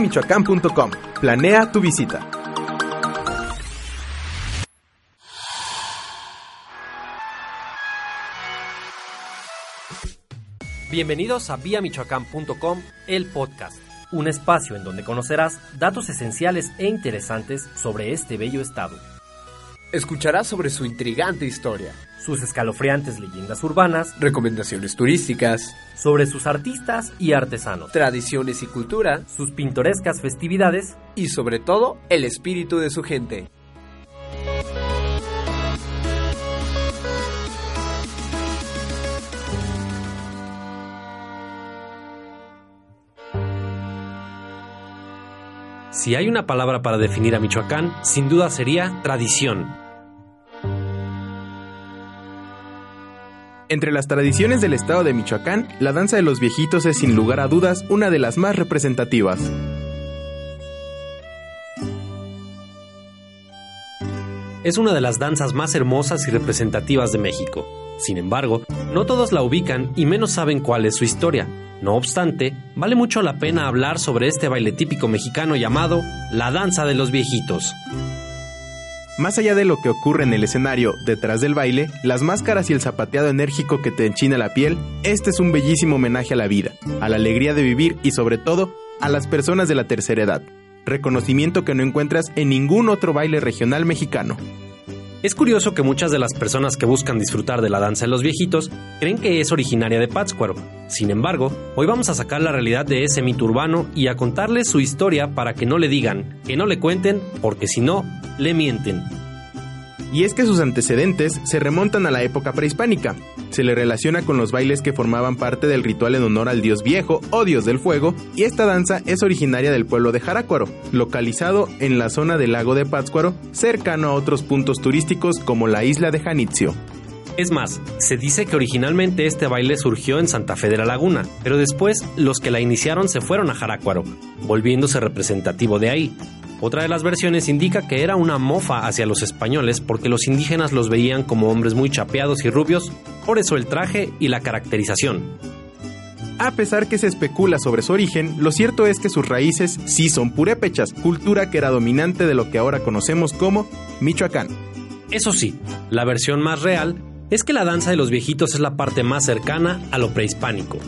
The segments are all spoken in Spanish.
Michoacán.com. Planea tu visita. Bienvenidos a viamichoacán.com, el podcast, un espacio en donde conocerás datos esenciales e interesantes sobre este bello estado. Escucharás sobre su intrigante historia, sus escalofriantes leyendas urbanas, recomendaciones turísticas, sobre sus artistas y artesanos, tradiciones y cultura, sus pintorescas festividades y sobre todo el espíritu de su gente. Si hay una palabra para definir a Michoacán, sin duda sería tradición. Entre las tradiciones del estado de Michoacán, la danza de los viejitos es sin lugar a dudas una de las más representativas. Es una de las danzas más hermosas y representativas de México. Sin embargo, no todos la ubican y menos saben cuál es su historia. No obstante, vale mucho la pena hablar sobre este baile típico mexicano llamado la danza de los viejitos. Más allá de lo que ocurre en el escenario, detrás del baile, las máscaras y el zapateado enérgico que te enchina la piel, este es un bellísimo homenaje a la vida, a la alegría de vivir y sobre todo a las personas de la tercera edad. Reconocimiento que no encuentras en ningún otro baile regional mexicano. Es curioso que muchas de las personas que buscan disfrutar de la danza de los viejitos creen que es originaria de Pátzcuaro. Sin embargo, hoy vamos a sacar la realidad de ese mito urbano y a contarles su historia para que no le digan, que no le cuenten, porque si no, le mienten y es que sus antecedentes se remontan a la época prehispánica. Se le relaciona con los bailes que formaban parte del ritual en honor al dios viejo o dios del fuego, y esta danza es originaria del pueblo de Jarácuaro, localizado en la zona del lago de Pátzcuaro, cercano a otros puntos turísticos como la isla de Janitzio. Es más, se dice que originalmente este baile surgió en Santa Fe de la Laguna, pero después los que la iniciaron se fueron a Jarácuaro, volviéndose representativo de ahí. Otra de las versiones indica que era una mofa hacia los españoles porque los indígenas los veían como hombres muy chapeados y rubios, por eso el traje y la caracterización. A pesar que se especula sobre su origen, lo cierto es que sus raíces sí son purépechas, cultura que era dominante de lo que ahora conocemos como Michoacán. Eso sí, la versión más real es que la danza de los viejitos es la parte más cercana a lo prehispánico.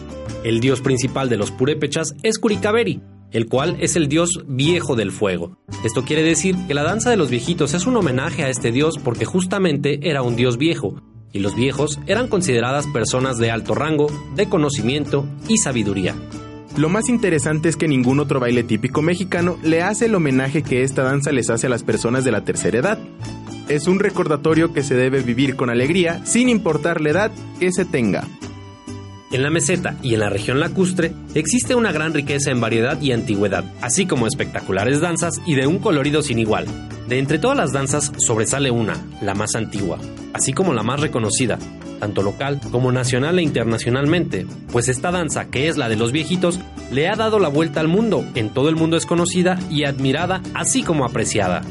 El dios principal de los purépechas es Curicaveri, el cual es el dios viejo del fuego. Esto quiere decir que la danza de los viejitos es un homenaje a este dios porque justamente era un dios viejo, y los viejos eran consideradas personas de alto rango, de conocimiento y sabiduría. Lo más interesante es que ningún otro baile típico mexicano le hace el homenaje que esta danza les hace a las personas de la tercera edad. Es un recordatorio que se debe vivir con alegría sin importar la edad que se tenga. En la meseta y en la región lacustre existe una gran riqueza en variedad y antigüedad, así como espectaculares danzas y de un colorido sin igual. De entre todas las danzas sobresale una, la más antigua, así como la más reconocida, tanto local como nacional e internacionalmente, pues esta danza, que es la de los viejitos, le ha dado la vuelta al mundo, en todo el mundo es conocida y admirada, así como apreciada.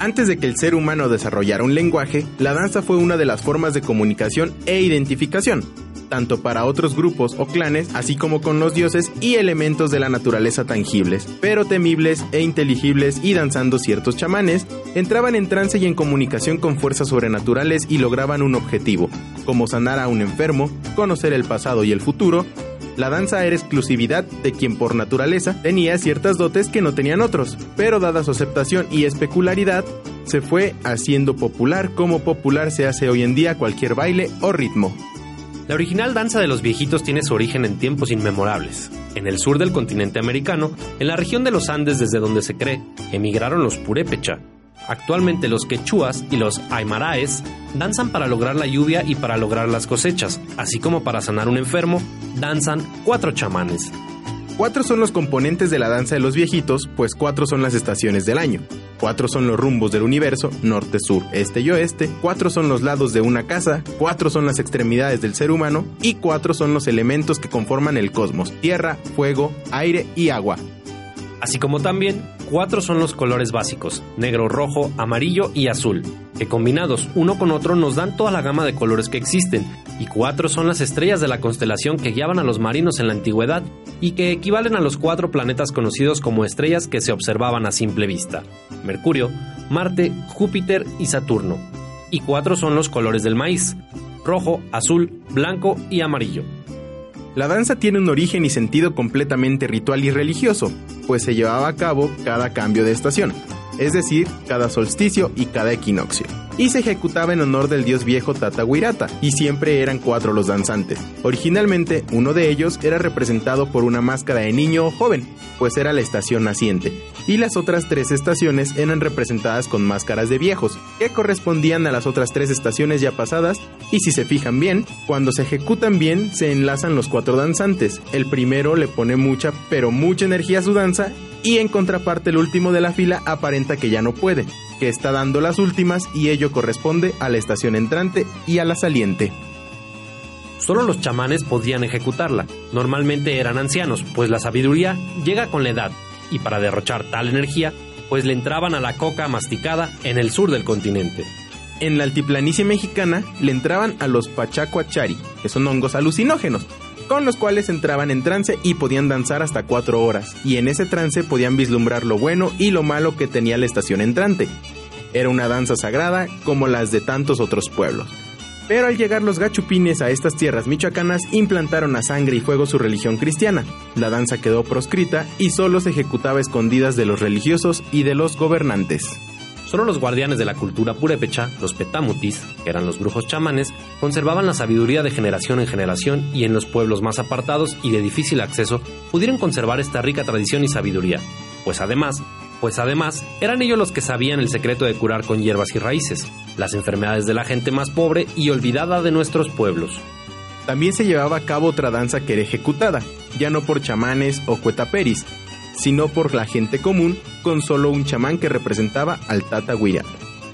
Antes de que el ser humano desarrollara un lenguaje, la danza fue una de las formas de comunicación e identificación, tanto para otros grupos o clanes, así como con los dioses y elementos de la naturaleza tangibles, pero temibles e inteligibles y danzando ciertos chamanes, entraban en trance y en comunicación con fuerzas sobrenaturales y lograban un objetivo, como sanar a un enfermo, conocer el pasado y el futuro, la danza era exclusividad de quien por naturaleza tenía ciertas dotes que no tenían otros, pero dada su aceptación y especularidad, se fue haciendo popular como popular se hace hoy en día cualquier baile o ritmo. La original danza de los viejitos tiene su origen en tiempos inmemorables. En el sur del continente americano, en la región de los Andes desde donde se cree, emigraron los purépecha. Actualmente los quechuas y los aymaraes danzan para lograr la lluvia y para lograr las cosechas, así como para sanar un enfermo, danzan cuatro chamanes. Cuatro son los componentes de la danza de los viejitos, pues cuatro son las estaciones del año. Cuatro son los rumbos del universo, norte, sur, este y oeste. Cuatro son los lados de una casa. Cuatro son las extremidades del ser humano. Y cuatro son los elementos que conforman el cosmos, tierra, fuego, aire y agua. Así como también cuatro son los colores básicos, negro, rojo, amarillo y azul, que combinados uno con otro nos dan toda la gama de colores que existen, y cuatro son las estrellas de la constelación que guiaban a los marinos en la antigüedad y que equivalen a los cuatro planetas conocidos como estrellas que se observaban a simple vista, Mercurio, Marte, Júpiter y Saturno. Y cuatro son los colores del maíz, rojo, azul, blanco y amarillo. La danza tiene un origen y sentido completamente ritual y religioso, pues se llevaba a cabo cada cambio de estación, es decir, cada solsticio y cada equinoccio y se ejecutaba en honor del dios viejo Tatahuirata, y siempre eran cuatro los danzantes. Originalmente, uno de ellos era representado por una máscara de niño o joven, pues era la estación naciente, y las otras tres estaciones eran representadas con máscaras de viejos, que correspondían a las otras tres estaciones ya pasadas, y si se fijan bien, cuando se ejecutan bien, se enlazan los cuatro danzantes. El primero le pone mucha, pero mucha energía a su danza, y en contraparte el último de la fila aparenta que ya no puede, que está dando las últimas y ello corresponde a la estación entrante y a la saliente. Solo los chamanes podían ejecutarla. Normalmente eran ancianos, pues la sabiduría llega con la edad, y para derrochar tal energía, pues le entraban a la coca masticada en el sur del continente. En la altiplanicie mexicana le entraban a los pachacuachari, que son hongos alucinógenos, con los cuales entraban en trance y podían danzar hasta cuatro horas, y en ese trance podían vislumbrar lo bueno y lo malo que tenía la estación entrante. Era una danza sagrada como las de tantos otros pueblos. Pero al llegar los gachupines a estas tierras michoacanas implantaron a sangre y fuego su religión cristiana. La danza quedó proscrita y solo se ejecutaba escondidas de los religiosos y de los gobernantes. Solo los guardianes de la cultura purépecha, los petamutis, que eran los brujos chamanes, conservaban la sabiduría de generación en generación y en los pueblos más apartados y de difícil acceso pudieron conservar esta rica tradición y sabiduría, pues además, pues además eran ellos los que sabían el secreto de curar con hierbas y raíces, las enfermedades de la gente más pobre y olvidada de nuestros pueblos. También se llevaba a cabo otra danza que era ejecutada, ya no por chamanes o cuetaperis, sino por la gente común con solo un chamán que representaba al Tata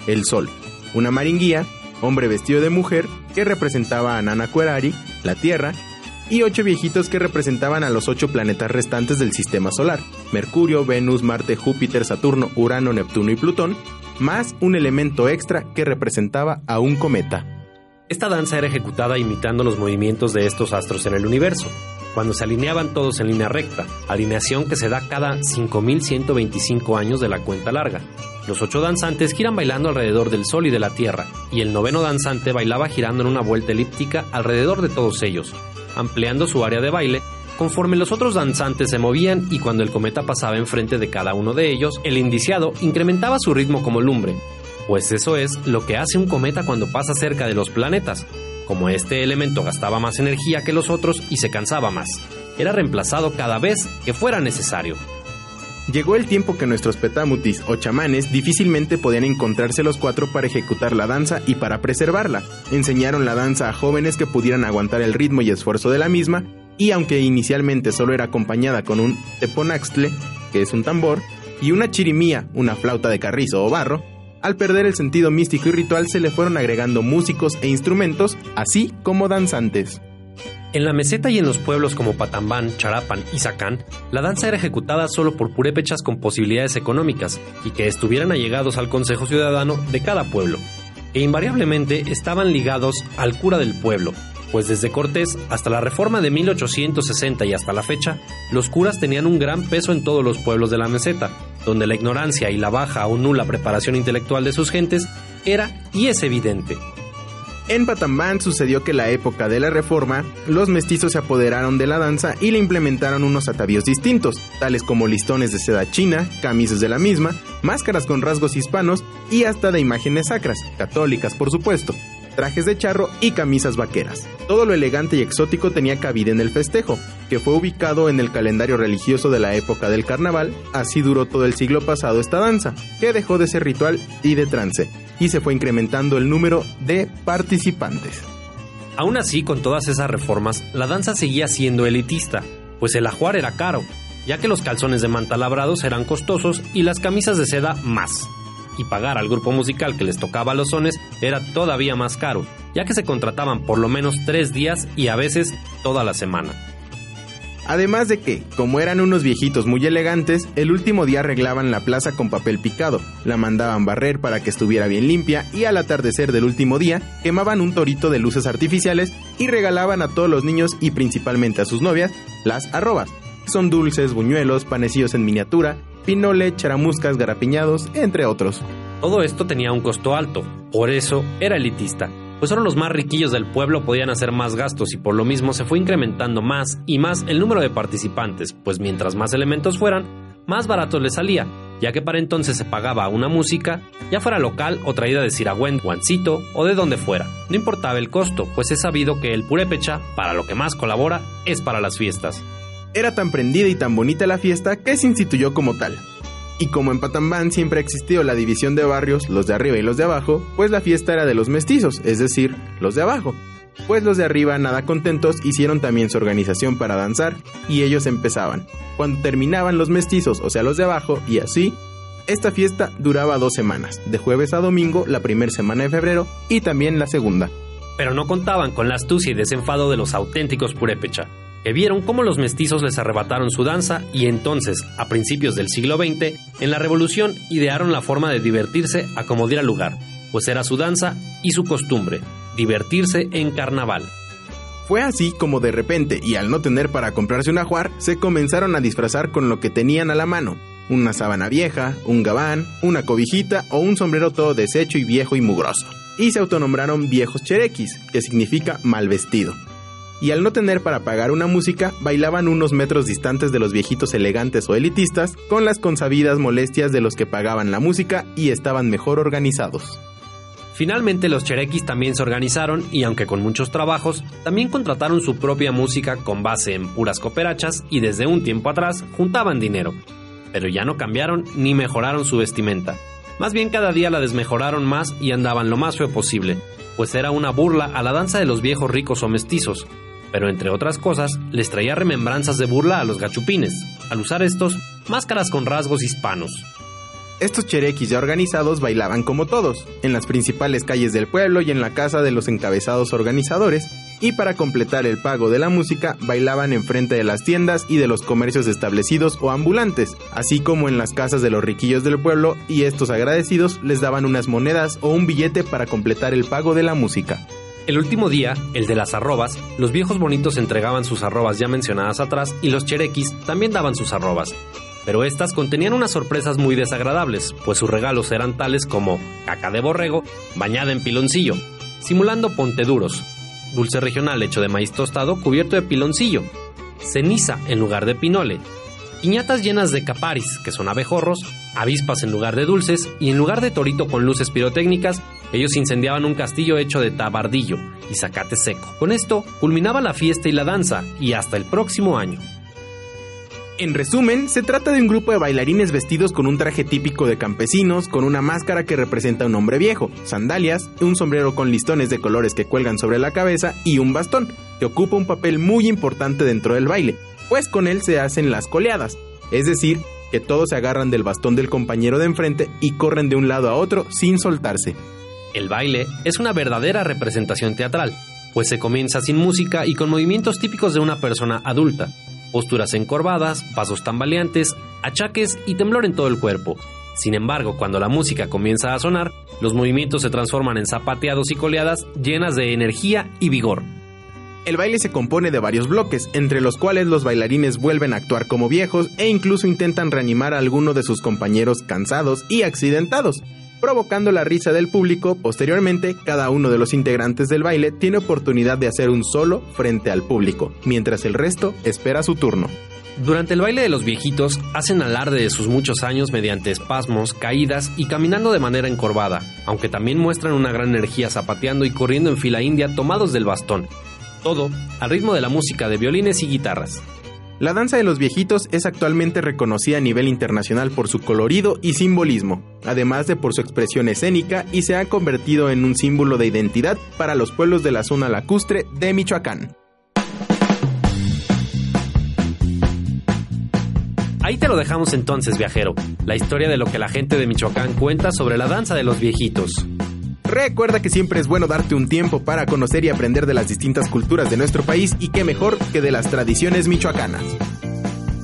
el sol, una maringuía, hombre vestido de mujer que representaba a Nana Kuerari, la Tierra, y ocho viejitos que representaban a los ocho planetas restantes del sistema solar, Mercurio, Venus, Marte, Júpiter, Saturno, Urano, Neptuno y Plutón, más un elemento extra que representaba a un cometa. Esta danza era ejecutada imitando los movimientos de estos astros en el universo, cuando se alineaban todos en línea recta, alineación que se da cada 5.125 años de la cuenta larga. Los ocho danzantes giran bailando alrededor del Sol y de la Tierra, y el noveno danzante bailaba girando en una vuelta elíptica alrededor de todos ellos, ampliando su área de baile conforme los otros danzantes se movían y cuando el cometa pasaba enfrente de cada uno de ellos, el indiciado incrementaba su ritmo como lumbre, pues eso es lo que hace un cometa cuando pasa cerca de los planetas, como este elemento gastaba más energía que los otros y se cansaba más, era reemplazado cada vez que fuera necesario. Llegó el tiempo que nuestros petamutis o chamanes difícilmente podían encontrarse los cuatro para ejecutar la danza y para preservarla. Enseñaron la danza a jóvenes que pudieran aguantar el ritmo y esfuerzo de la misma, y aunque inicialmente solo era acompañada con un teponaxtle, que es un tambor, y una chirimía, una flauta de carrizo o barro, al perder el sentido místico y ritual se le fueron agregando músicos e instrumentos, así como danzantes. En la meseta y en los pueblos como Patambán, Charapan y Zacán, la danza era ejecutada solo por purépechas con posibilidades económicas y que estuvieran allegados al Consejo Ciudadano de cada pueblo, e invariablemente estaban ligados al cura del pueblo, pues desde Cortés hasta la reforma de 1860 y hasta la fecha, los curas tenían un gran peso en todos los pueblos de la meseta, donde la ignorancia y la baja o nula preparación intelectual de sus gentes era y es evidente. En Patambán sucedió que la época de la reforma, los mestizos se apoderaron de la danza y le implementaron unos atavíos distintos, tales como listones de seda china, camisas de la misma, máscaras con rasgos hispanos y hasta de imágenes sacras, católicas por supuesto. Trajes de charro y camisas vaqueras. Todo lo elegante y exótico tenía cabida en el festejo, que fue ubicado en el calendario religioso de la época del carnaval, así duró todo el siglo pasado esta danza, que dejó de ser ritual y de trance, y se fue incrementando el número de participantes. Aún así, con todas esas reformas, la danza seguía siendo elitista, pues el ajuar era caro, ya que los calzones de manta labrados eran costosos y las camisas de seda más y pagar al grupo musical que les tocaba los sones era todavía más caro, ya que se contrataban por lo menos tres días y a veces toda la semana. Además de que, como eran unos viejitos muy elegantes, el último día arreglaban la plaza con papel picado, la mandaban barrer para que estuviera bien limpia y al atardecer del último día quemaban un torito de luces artificiales y regalaban a todos los niños y principalmente a sus novias las arrobas. Son dulces, buñuelos, panecillos en miniatura pinole, charamuscas, garapiñados, entre otros. Todo esto tenía un costo alto, por eso era elitista, pues solo los más riquillos del pueblo podían hacer más gastos y por lo mismo se fue incrementando más y más el número de participantes, pues mientras más elementos fueran, más barato les salía, ya que para entonces se pagaba una música, ya fuera local o traída de Siragüen, Juancito o de donde fuera. No importaba el costo, pues es sabido que el purépecha, para lo que más colabora, es para las fiestas. Era tan prendida y tan bonita la fiesta que se instituyó como tal. Y como en Patambán siempre ha existido la división de barrios, los de arriba y los de abajo, pues la fiesta era de los mestizos, es decir, los de abajo. Pues los de arriba, nada contentos, hicieron también su organización para danzar, y ellos empezaban. Cuando terminaban los mestizos, o sea los de abajo, y así, esta fiesta duraba dos semanas, de jueves a domingo, la primera semana de febrero, y también la segunda. Pero no contaban con la astucia y desenfado de los auténticos purépecha que vieron cómo los mestizos les arrebataron su danza y entonces, a principios del siglo XX, en la revolución idearon la forma de divertirse a como diera lugar, pues era su danza y su costumbre, divertirse en carnaval. Fue así como de repente, y al no tener para comprarse un ajuar, se comenzaron a disfrazar con lo que tenían a la mano, una sábana vieja, un gabán, una cobijita o un sombrero todo deshecho y viejo y mugroso. Y se autonombraron viejos cherequis, que significa mal vestido y al no tener para pagar una música, bailaban unos metros distantes de los viejitos elegantes o elitistas, con las consabidas molestias de los que pagaban la música y estaban mejor organizados. Finalmente los cherequis también se organizaron y aunque con muchos trabajos, también contrataron su propia música con base en puras cooperachas y desde un tiempo atrás juntaban dinero. Pero ya no cambiaron ni mejoraron su vestimenta. Más bien cada día la desmejoraron más y andaban lo más feo posible, pues era una burla a la danza de los viejos ricos o mestizos, pero entre otras cosas les traía remembranzas de burla a los gachupines, al usar estos máscaras con rasgos hispanos. Estos cherequis ya organizados bailaban como todos, en las principales calles del pueblo y en la casa de los encabezados organizadores, y para completar el pago de la música bailaban enfrente de las tiendas y de los comercios establecidos o ambulantes, así como en las casas de los riquillos del pueblo y estos agradecidos les daban unas monedas o un billete para completar el pago de la música. El último día, el de las arrobas, los viejos bonitos entregaban sus arrobas ya mencionadas atrás y los cherequis también daban sus arrobas. Pero estas contenían unas sorpresas muy desagradables, pues sus regalos eran tales como caca de borrego bañada en piloncillo, simulando ponteduros, dulce regional hecho de maíz tostado cubierto de piloncillo, ceniza en lugar de pinole, piñatas llenas de caparis, que son abejorros, avispas en lugar de dulces y en lugar de torito con luces pirotécnicas, ellos incendiaban un castillo hecho de tabardillo y zacate seco. Con esto culminaba la fiesta y la danza y hasta el próximo año. En resumen, se trata de un grupo de bailarines vestidos con un traje típico de campesinos, con una máscara que representa a un hombre viejo, sandalias, un sombrero con listones de colores que cuelgan sobre la cabeza y un bastón, que ocupa un papel muy importante dentro del baile, pues con él se hacen las coleadas, es decir, que todos se agarran del bastón del compañero de enfrente y corren de un lado a otro sin soltarse. El baile es una verdadera representación teatral, pues se comienza sin música y con movimientos típicos de una persona adulta, posturas encorvadas, pasos tambaleantes, achaques y temblor en todo el cuerpo. Sin embargo, cuando la música comienza a sonar, los movimientos se transforman en zapateados y coleadas llenas de energía y vigor. El baile se compone de varios bloques, entre los cuales los bailarines vuelven a actuar como viejos e incluso intentan reanimar a alguno de sus compañeros cansados y accidentados, provocando la risa del público. Posteriormente, cada uno de los integrantes del baile tiene oportunidad de hacer un solo frente al público, mientras el resto espera su turno. Durante el baile de los viejitos, hacen alarde de sus muchos años mediante espasmos, caídas y caminando de manera encorvada, aunque también muestran una gran energía zapateando y corriendo en fila india tomados del bastón. Todo al ritmo de la música de violines y guitarras. La danza de los viejitos es actualmente reconocida a nivel internacional por su colorido y simbolismo, además de por su expresión escénica y se ha convertido en un símbolo de identidad para los pueblos de la zona lacustre de Michoacán. Ahí te lo dejamos entonces, viajero, la historia de lo que la gente de Michoacán cuenta sobre la danza de los viejitos. Recuerda que siempre es bueno darte un tiempo para conocer y aprender de las distintas culturas de nuestro país y qué mejor que de las tradiciones michoacanas.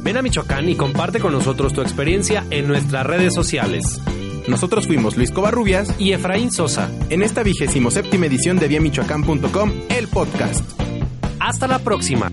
Ven a Michoacán y comparte con nosotros tu experiencia en nuestras redes sociales. Nosotros fuimos Luis Covarrubias y Efraín Sosa en esta vigésimo séptima edición de viamichoacán.com, el podcast. Hasta la próxima.